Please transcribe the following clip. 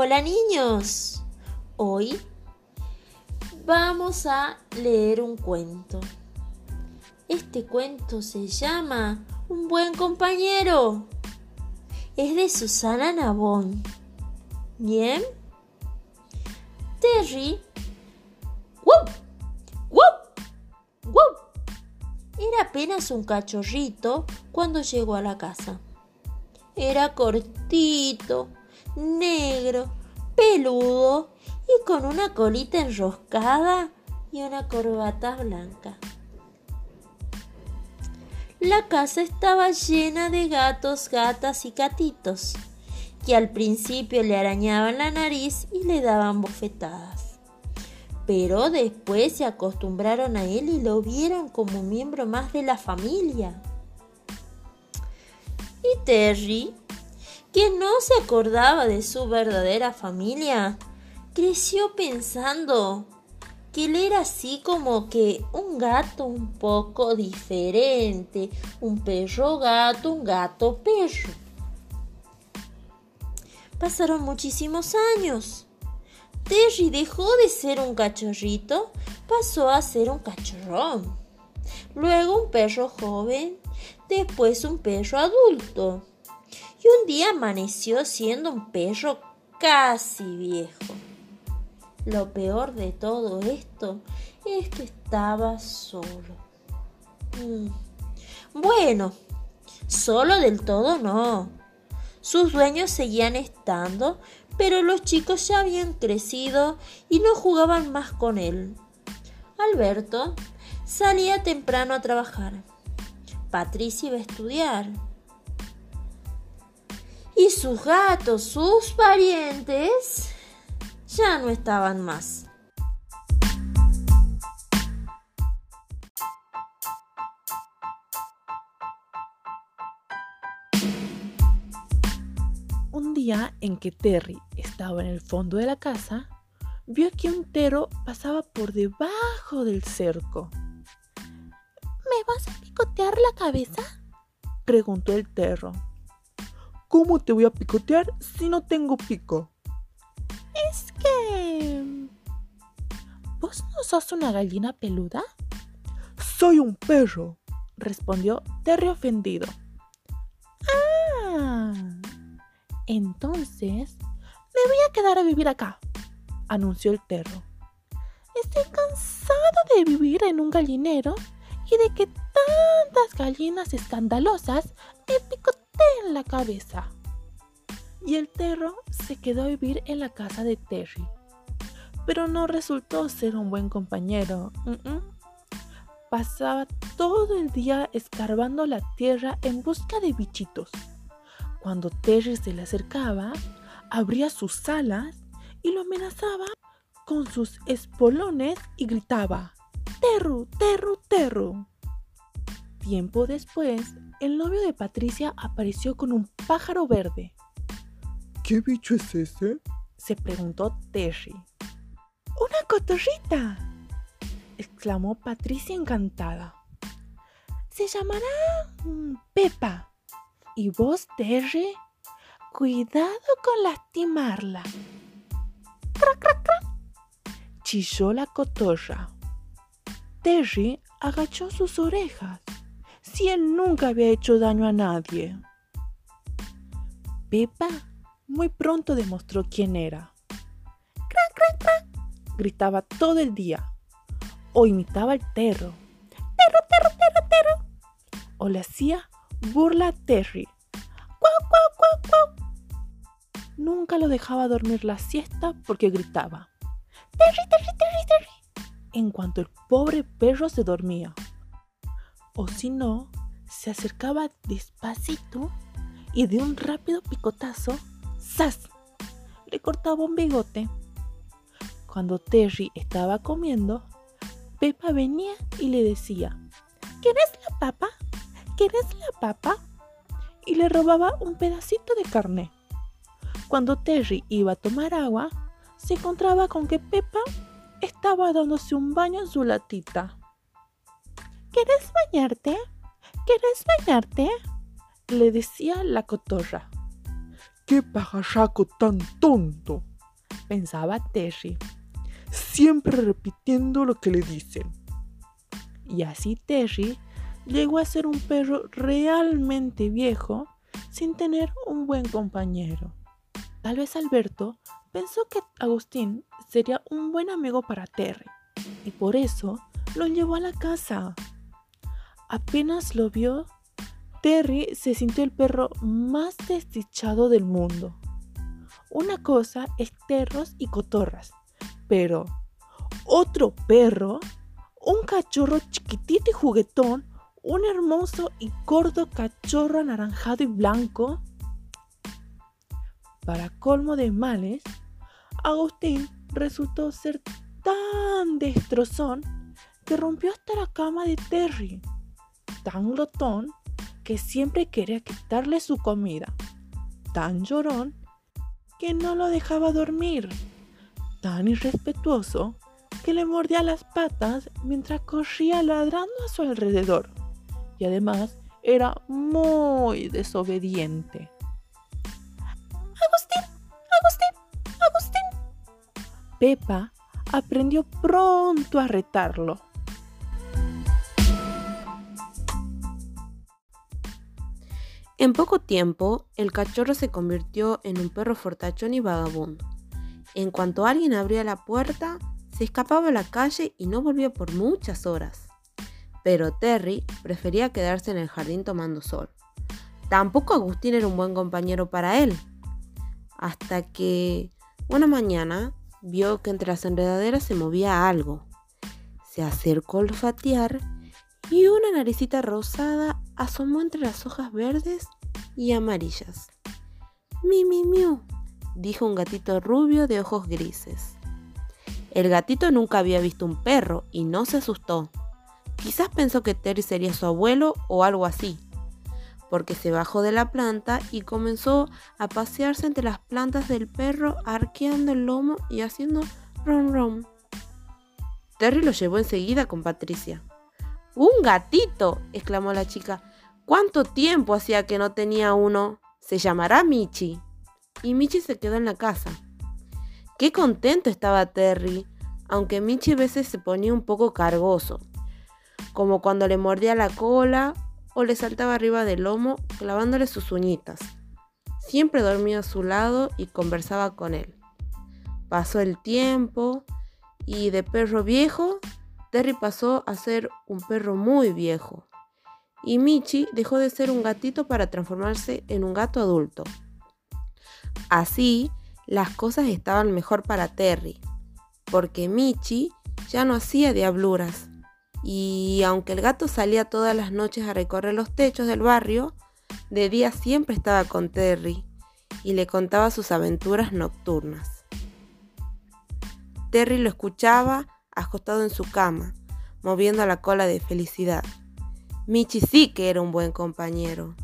Hola niños, hoy vamos a leer un cuento. Este cuento se llama Un buen compañero. Es de Susana Nabón. ¿Bien? Terry. ¡Wup! ¡Wup! ¡Wup! Era apenas un cachorrito cuando llegó a la casa. Era cortito, negro, peludo y con una colita enroscada y una corbata blanca. La casa estaba llena de gatos, gatas y gatitos, que al principio le arañaban la nariz y le daban bofetadas. Pero después se acostumbraron a él y lo vieron como miembro más de la familia. Y Terry que no se acordaba de su verdadera familia, creció pensando que él era así como que un gato un poco diferente, un perro gato, un gato perro. Pasaron muchísimos años. Terry dejó de ser un cachorrito, pasó a ser un cachorrón. Luego un perro joven, después un perro adulto un día amaneció siendo un perro casi viejo. Lo peor de todo esto es que estaba solo. Mm. Bueno, solo del todo no. Sus dueños seguían estando, pero los chicos ya habían crecido y no jugaban más con él. Alberto salía temprano a trabajar. Patricia iba a estudiar y sus gatos, sus parientes, ya no estaban más. Un día en que Terry estaba en el fondo de la casa, vio que un tero pasaba por debajo del cerco. ¿Me vas a picotear la cabeza? preguntó el terro. ¿Cómo te voy a picotear si no tengo pico? Es que... ¿Vos no sos una gallina peluda? Soy un perro, respondió Terry ofendido. Ah, entonces me voy a quedar a vivir acá, anunció el perro. Estoy cansado de vivir en un gallinero y de que tantas gallinas escandalosas en la cabeza. Y el perro se quedó a vivir en la casa de Terry. Pero no resultó ser un buen compañero. Pasaba todo el día escarbando la tierra en busca de bichitos. Cuando Terry se le acercaba, abría sus alas y lo amenazaba con sus espolones y gritaba, Terru, Terru, Terru. Tiempo después, el novio de Patricia apareció con un pájaro verde. ¿Qué bicho es ese? se preguntó Terry. ¡Una cotorrita! exclamó Patricia encantada. Se llamará mm, Pepa. ¿Y vos, Terry? Cuidado con lastimarla. ¡Crac, crac, crac! Chilló la cotorra. Terry agachó sus orejas si él nunca había hecho daño a nadie. Pepa muy pronto demostró quién era. ¡Crac, crac, crac! gritaba todo el día. O imitaba al perro. ¡Perro, perro, perro, perro! O le hacía burla a Terry. ¡Cuau, cuau, cuau, cuau! Nunca lo dejaba dormir la siesta porque gritaba. ¡Terry, Terry, Terry, Terry! En cuanto el pobre perro se dormía o si no, se acercaba despacito y de un rápido picotazo, ¡zas! le cortaba un bigote. Cuando Terry estaba comiendo, Pepa venía y le decía, ¿Quieres la papa? ¿Quieres la papa? Y le robaba un pedacito de carne. Cuando Terry iba a tomar agua, se encontraba con que Pepa estaba dándose un baño en su latita. ¿Quieres bañarte? ¿Quieres bañarte? le decía la cotorra. ¡Qué pajarraco tan tonto! pensaba Terry, siempre repitiendo lo que le dicen. Y así Terry llegó a ser un perro realmente viejo sin tener un buen compañero. Tal vez Alberto pensó que Agustín sería un buen amigo para Terry y por eso lo llevó a la casa. Apenas lo vio, Terry se sintió el perro más desdichado del mundo. Una cosa es perros y cotorras, pero otro perro, un cachorro chiquitito y juguetón, un hermoso y gordo cachorro anaranjado y blanco. Para colmo de males, Agustín resultó ser tan destrozón que rompió hasta la cama de Terry, tan glotón que siempre quería quitarle su comida, tan llorón que no lo dejaba dormir, tan irrespetuoso que le mordía las patas mientras corría ladrando a su alrededor y además era muy desobediente. Agustín, Agustín, Agustín. Pepa aprendió pronto a retarlo. En poco tiempo, el cachorro se convirtió en un perro fortachón y vagabundo. En cuanto alguien abría la puerta, se escapaba a la calle y no volvía por muchas horas pero Terry prefería quedarse en el jardín tomando sol. Tampoco Agustín era un buen compañero para él. Hasta que una mañana vio que entre las enredaderas se movía algo. Se acercó a olfatear y una naricita rosada asomó entre las hojas verdes y amarillas. Mi, mi, miu, dijo un gatito rubio de ojos grises. El gatito nunca había visto un perro y no se asustó. Quizás pensó que Terry sería su abuelo o algo así, porque se bajó de la planta y comenzó a pasearse entre las plantas del perro, arqueando el lomo y haciendo rom rom. Terry lo llevó enseguida con Patricia. ¡Un gatito! exclamó la chica. ¿Cuánto tiempo hacía que no tenía uno? Se llamará Michi. Y Michi se quedó en la casa. Qué contento estaba Terry, aunque Michi a veces se ponía un poco cargoso como cuando le mordía la cola o le saltaba arriba del lomo clavándole sus uñitas. Siempre dormía a su lado y conversaba con él. Pasó el tiempo y de perro viejo, Terry pasó a ser un perro muy viejo. Y Michi dejó de ser un gatito para transformarse en un gato adulto. Así, las cosas estaban mejor para Terry, porque Michi ya no hacía diabluras y aunque el gato salía todas las noches a recorrer los techos del barrio, de día siempre estaba con Terry y le contaba sus aventuras nocturnas. Terry lo escuchaba acostado en su cama, moviendo la cola de felicidad. Michi sí que era un buen compañero.